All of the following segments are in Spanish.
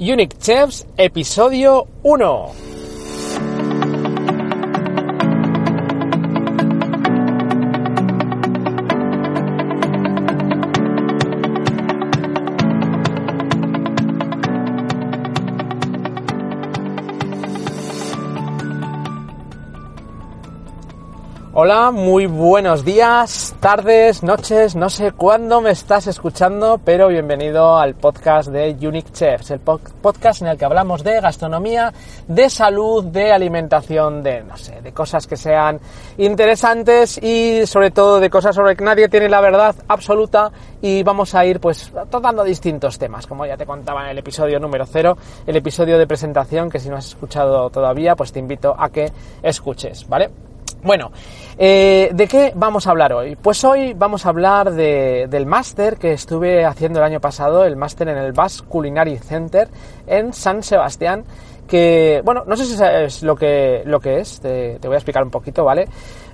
Unique Chefs, episodio 1. Hola, muy buenos días, tardes, noches, no sé cuándo me estás escuchando, pero bienvenido al podcast de Unique Chefs, el podcast en el que hablamos de gastronomía, de salud, de alimentación, de, no sé, de cosas que sean interesantes y sobre todo de cosas sobre que nadie tiene la verdad absoluta y vamos a ir pues tratando distintos temas, como ya te contaba en el episodio número 0, el episodio de presentación que si no has escuchado todavía pues te invito a que escuches, ¿vale? Bueno, eh, ¿de qué vamos a hablar hoy? Pues hoy vamos a hablar del máster que estuve haciendo el año pasado, el máster en el Basque Culinary Center en San Sebastián, que, bueno, no sé si sabes lo que, lo que es, te, voy a explicar un poquito, ¿vale?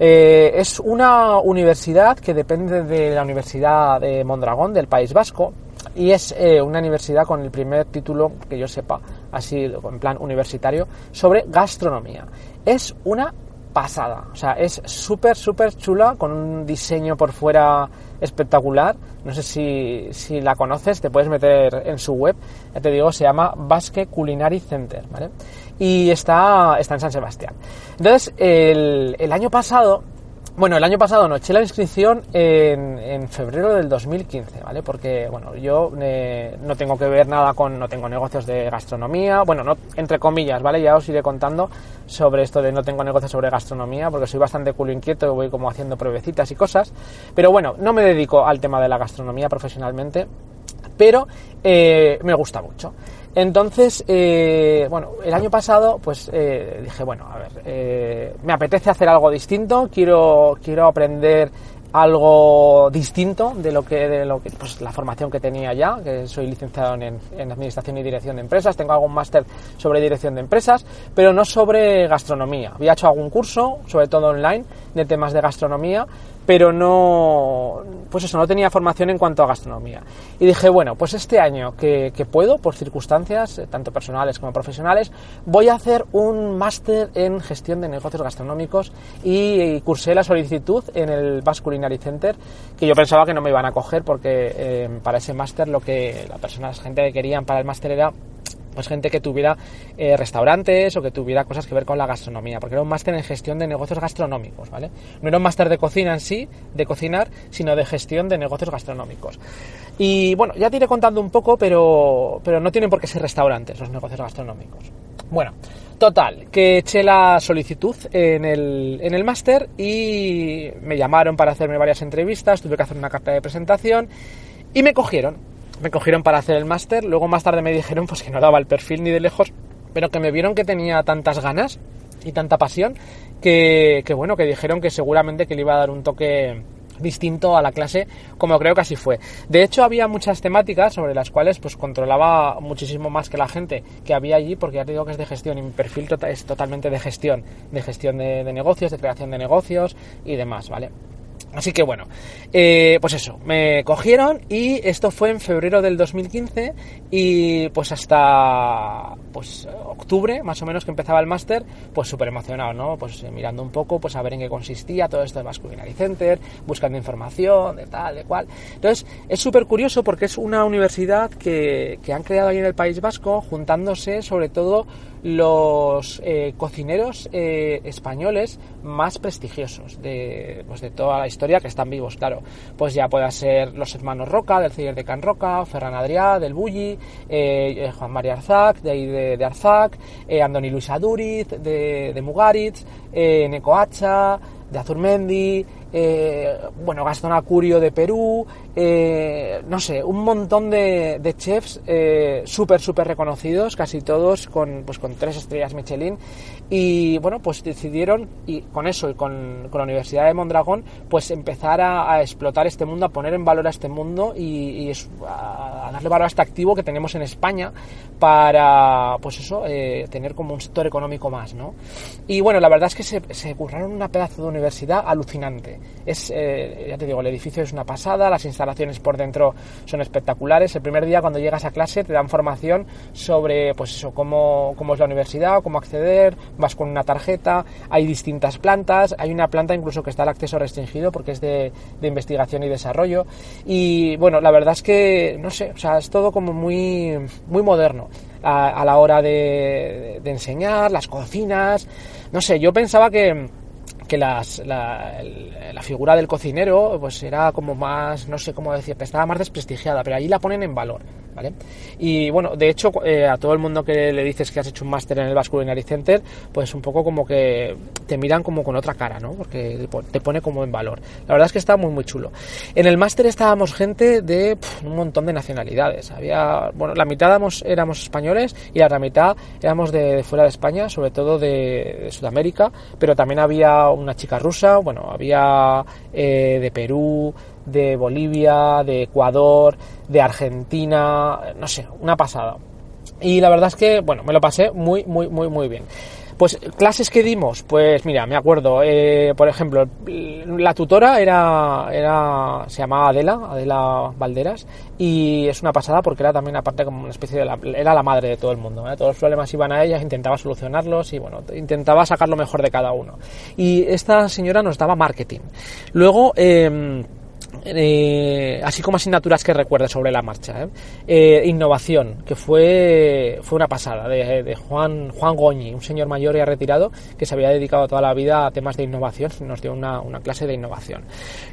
Eh, es una universidad que depende de la Universidad de Mondragón del País Vasco y es eh, una universidad con el primer título que yo sepa, así en plan universitario, sobre gastronomía. Es una pasada. O sea, es súper, súper chula, con un diseño por fuera espectacular. No sé si, si, la conoces, te puedes meter en su web. Ya te digo, se llama Basque Culinary Center, ¿vale? Y está, está en San Sebastián. Entonces, el, el año pasado bueno, el año pasado no, eché la inscripción en, febrero del 2015, ¿vale? Porque, bueno, yo eh, no tengo que ver nada con, no tengo negocios de gastronomía, bueno, no, entre comillas, ¿vale? Ya os iré contando sobre esto de no tengo negocios sobre gastronomía, porque soy bastante culo inquieto y voy como haciendo pruebecitas y cosas, pero bueno, no me dedico al tema de la gastronomía profesionalmente, pero eh, me gusta mucho. Entonces, eh, bueno, el año pasado, pues eh, dije, bueno, a ver, eh, me apetece hacer algo distinto, quiero, quiero aprender algo distinto de lo que, de lo que, pues la formación que tenía ya, que soy licenciado en, en Administración y Dirección de Empresas, tengo algún máster sobre Dirección de Empresas, pero no sobre gastronomía. Había hecho algún curso, sobre todo online, de temas de gastronomía, pero no, pues eso, no tenía formación en cuanto a gastronomía. Y dije, bueno, pues este año que, puedo, por circunstancias, eh, tanto personales como profesionales, voy a hacer un máster en gestión de negocios gastronómicos y, cursé la solicitud en el Basque Center, que yo pensaba que no me iban a coger porque eh, para ese máster lo que la persona, la gente que querían para el máster era pues gente que tuviera eh, restaurantes o que tuviera cosas que ver con la gastronomía, porque era un máster en gestión de negocios gastronómicos, ¿vale? No era un máster de cocina en sí, de cocinar, sino de gestión de negocios gastronómicos. Y bueno, ya te iré contando un poco, pero, pero no tienen por qué ser restaurantes los negocios gastronómicos. Bueno, total, que eché la solicitud en el, en el máster y me llamaron para hacerme varias entrevistas, tuve que hacer una carta de presentación y me cogieron me cogieron para hacer el máster, luego más tarde me dijeron pues que no daba el perfil ni de lejos, pero que me vieron que tenía tantas ganas y tanta pasión que, bueno, que dijeron que seguramente que le iba a dar un toque distinto a la clase, como creo que así fue. De hecho, había muchas temáticas sobre las cuales pues controlaba muchísimo más que la gente que había allí, porque ya te digo que es de gestión y mi perfil tota-, es totalmente de gestión, de gestión de, de negocios, de creación de negocios y demás, ¿vale? Así que bueno, eh, pues eso, me cogieron y esto fue en febrero del 2015 y pues hasta pues octubre más o menos que empezaba el máster, pues súper emocionado, ¿no? Pues eh, mirando un poco, pues a ver en qué consistía todo esto de Masculinary Center, buscando información de tal, de cual. Entonces es súper curioso porque es una universidad que, que han creado ahí en el País Vasco juntándose sobre todo los eh, cocineros eh, españoles más prestigiosos de, pues de toda la historia que están vivos, claro. Pues ya puedan ser los hermanos Roca, del Celler de Can Roca, Ferran Adrià, del Bulli, eh, Juan María Arzac, de, de, Arzac, Andoni Luis Aduriz, de, de Mugaritz, Neco Hacha, de Azurmendi, eh, bueno, Gastón Acurio de Perú, eh, no sé, un montón de, chefs eh, súper, súper reconocidos, casi todos con, pues, con tres estrellas Michelin. Y bueno, pues decidieron, y con eso y con, la Universidad de Mondragón, pues empezar a, explotar este mundo, a poner en valor a este mundo y, a, darle valor a este activo que tenemos en España para, pues eso, tener como un sector económico más, ¿no? Y bueno, la verdad es que se, se curraron una pedazo de universidad alucinante. Es, eh, ya te digo, el edificio es una pasada, las instalaciones por dentro son espectaculares. El primer día cuando llegas a clase te dan formación sobre, pues eso, cómo, cómo es la universidad, cómo acceder, vas con una tarjeta, hay distintas plantas, hay una planta incluso que está al acceso restringido porque es de, de investigación y desarrollo. Y bueno, la verdad es que, no sé, o sea, es todo como muy, muy moderno a, la hora de enseñar, las cocinas, no sé, yo pensaba que que las, la, la, figura del cocinero pues era como más, no sé cómo decir, estaba más desprestigiada, pero allí la ponen en valor, Y bueno, de hecho, eh, a todo el mundo que le dices que has hecho un máster en el Basque Culinary Center, pues un poco como que te miran como con otra cara, ¿no? Porque te pone como en valor. La verdad es que está muy, muy chulo. En el máster estábamos gente de un montón de nacionalidades. Había, bueno, la mitad éramos, éramos españoles y la otra mitad éramos de, fuera de España, sobre todo de, de Sudamérica, pero también había una chica rusa, bueno, había eh, de Perú, de Bolivia, de Ecuador, de Argentina, no sé, una pasada. Y la verdad es que, bueno, me lo pasé muy, muy, muy, muy bien. Pues clases que dimos, pues mira, me acuerdo, eh, por ejemplo, la tutora era, era, se llamaba Adela, Adela Valderas, y es una pasada porque era también aparte como una especie de, la, era la madre de todo el mundo, todos los problemas iban a ella, intentaba solucionarlos y bueno, intentaba sacar lo mejor de cada uno. Y esta señora nos daba marketing. Luego, eh, eh, así como asignaturas que recuerde sobre la marcha. ¿eh? Eh, innovación, que fue, fue una pasada, de, Juan, Juan Goñi, un señor mayor ya retirado que se había dedicado toda la vida a temas de innovación, nos dio una, una clase de innovación.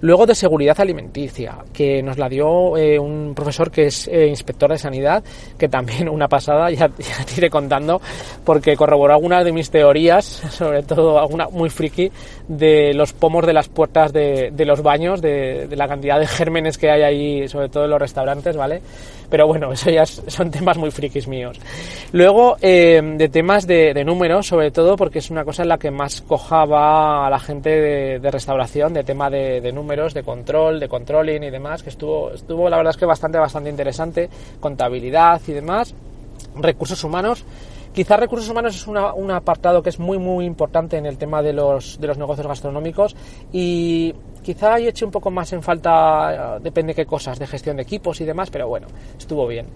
Luego de seguridad alimenticia, que nos la dio un profesor que es inspector de sanidad, que también una pasada, ya, ya te iré contando, porque corroboró algunas de mis teorías, sobre todo alguna muy friki, de los pomos de las puertas de, de los baños, de, de la cantidad de gérmenes que hay ahí, sobre todo en los restaurantes, ¿vale? Pero bueno, eso ya son temas muy frikis míos. Luego, eh, de temas de, números, sobre todo, porque es una cosa en la que más cojaba a la gente de, restauración, de tema de, de, números, de control, de controlling y demás, que estuvo, estuvo la verdad es que bastante, bastante interesante, contabilidad y demás, recursos humanos. Quizás recursos humanos es una, un apartado que es muy muy importante en el tema de los, de los negocios gastronómicos y Quizá ahí eché un poco más en falta, eh, depende qué cosas, de gestión de equipos y demás, pero bueno, estuvo bien.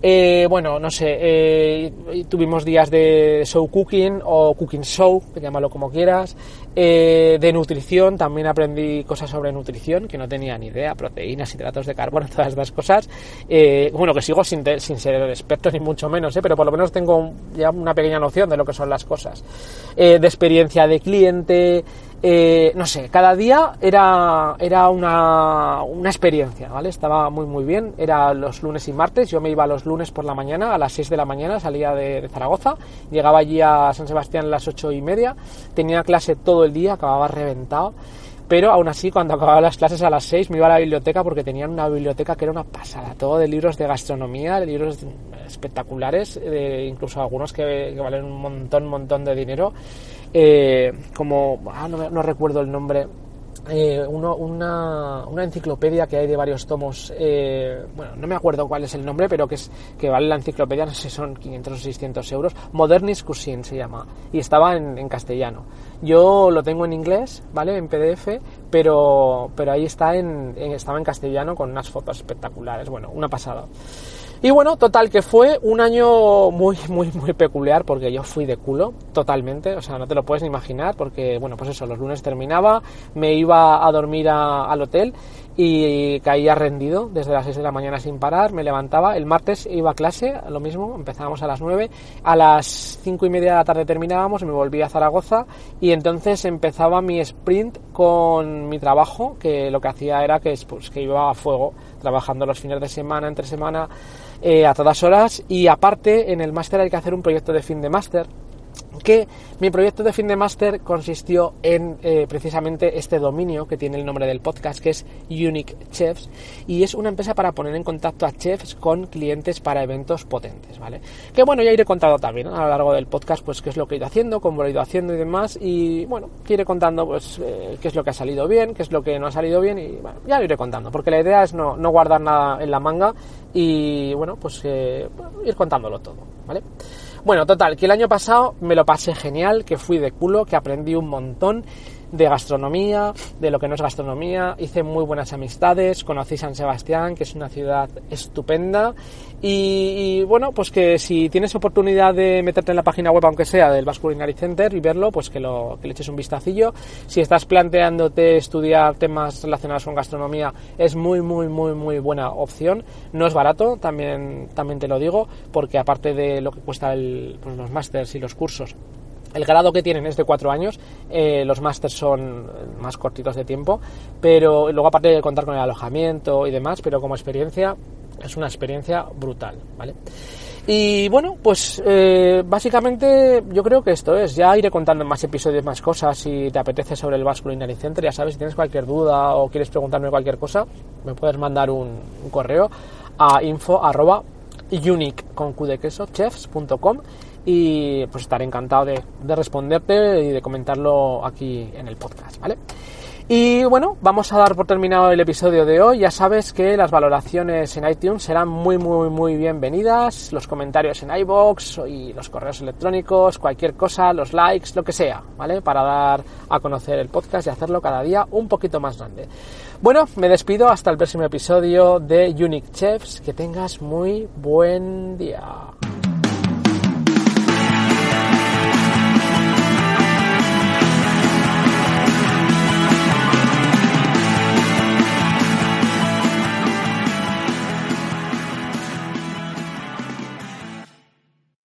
Eh, bueno, no sé, eh, tuvimos días de show cooking o cooking show, llámalo como quieras, de nutrición, también aprendí cosas sobre nutrición que no tenía ni idea, proteínas, hidratos de carbono, todas estas cosas. Bueno, que sigo sin, sin, ser experto ni mucho menos, pero por lo menos tengo ya una pequeña noción de lo que son las cosas. De experiencia de cliente, eh, no sé, cada día era, era una, una, experiencia, ¿vale? Estaba muy, muy bien. Era los lunes y martes. Yo me iba los lunes por la mañana, a las 6 de la mañana, salía de, de Zaragoza. Llegaba allí a San Sebastián a las ocho y media. Tenía clase todo el día, acababa reventado. Pero aún así, cuando acababa las clases a las 6, me iba a la biblioteca porque tenían una biblioteca que era una pasada. Todo de libros de gastronomía, de libros espectaculares, de, incluso algunos que, valen un montón, montón de dinero eh, como, ah, no, no, recuerdo el nombre, eh, uno, una, una, enciclopedia que hay de varios tomos, eh, bueno, no me acuerdo cuál es el nombre, pero que, es, que vale la enciclopedia, no sé si son 500 o 600 euros, Modernis Cuisine se llama, y estaba en, en, castellano. Yo lo tengo en inglés, ¿vale? En PDF, pero, pero ahí está en, en, estaba en castellano con unas fotos espectaculares, bueno, una pasada. Y bueno, total, que fue un año muy, muy, muy peculiar porque yo fui de culo, totalmente, o sea, no te lo puedes ni imaginar porque, bueno, pues eso, los lunes terminaba, me iba a dormir a, al hotel y caía rendido desde las 6 de la mañana sin parar, me levantaba, el martes iba a clase, lo mismo, empezábamos a las 9, a las 5 y media de la tarde terminábamos, me volví a Zaragoza y entonces empezaba mi sprint con mi trabajo, que lo que hacía era que, pues, que iba a fuego, trabajando los fines de semana, entre semana, eh, a todas horas y aparte en el máster hay que hacer un proyecto de fin de máster que mi proyecto de fin de máster consistió en eh, precisamente este dominio que tiene el nombre del podcast, que es Unique Chefs, y es una empresa para poner en contacto a chefs con clientes para eventos potentes, ¿vale? Que bueno, ya iré contando también a lo largo del podcast, pues qué es lo que he ido haciendo, cómo lo he ido haciendo y demás, y bueno, iré contando pues eh, qué es lo que ha salido bien, qué es lo que no ha salido bien, y bueno, ya lo iré contando, porque la idea es no, no guardar nada en la manga y bueno, pues eh, ir contándolo todo, ¿vale? Bueno, total, que el año pasado me lo pasé genial, que fui de culo, que aprendí un montón. De gastronomía, de lo que no es gastronomía, hice muy buenas amistades, conocí San Sebastián, que es una ciudad estupenda, y, bueno, pues que si tienes oportunidad de meterte en la página web, aunque sea del Basque Culinary Center, y verlo, pues que, lo, que le eches un vistacillo. Si estás planteándote estudiar temas relacionados con gastronomía, es muy, muy, muy, muy buena opción. No es barato, también, también te lo digo, porque aparte de lo que cuesta el, pues los másters y los cursos, el grado que tienen es de cuatro años, eh, los másters son más cortitos de tiempo, pero luego aparte de contar con el alojamiento y demás, pero como experiencia es una experiencia brutal, ¿vale? Y bueno, pues eh, básicamente yo creo que esto es. Ya iré contando más episodios más cosas si te apetece sobre el Basque Culinary Center. Ya sabes, si tienes cualquier duda o quieres preguntarme cualquier cosa, me puedes mandar un, correo a info arroba y pues estaré encantado de, de responderte y de comentarlo aquí en el podcast, ¿vale? Y bueno, vamos a dar por terminado el episodio de hoy. Ya sabes que las valoraciones en iTunes serán muy, muy, muy bienvenidas. Los comentarios en iBox y los correos electrónicos, cualquier cosa, los likes, lo que sea, ¿vale? Para dar a conocer el podcast y hacerlo cada día un poquito más grande. Bueno, me despido hasta el próximo episodio de Unique Chefs. Que tengas muy buen día.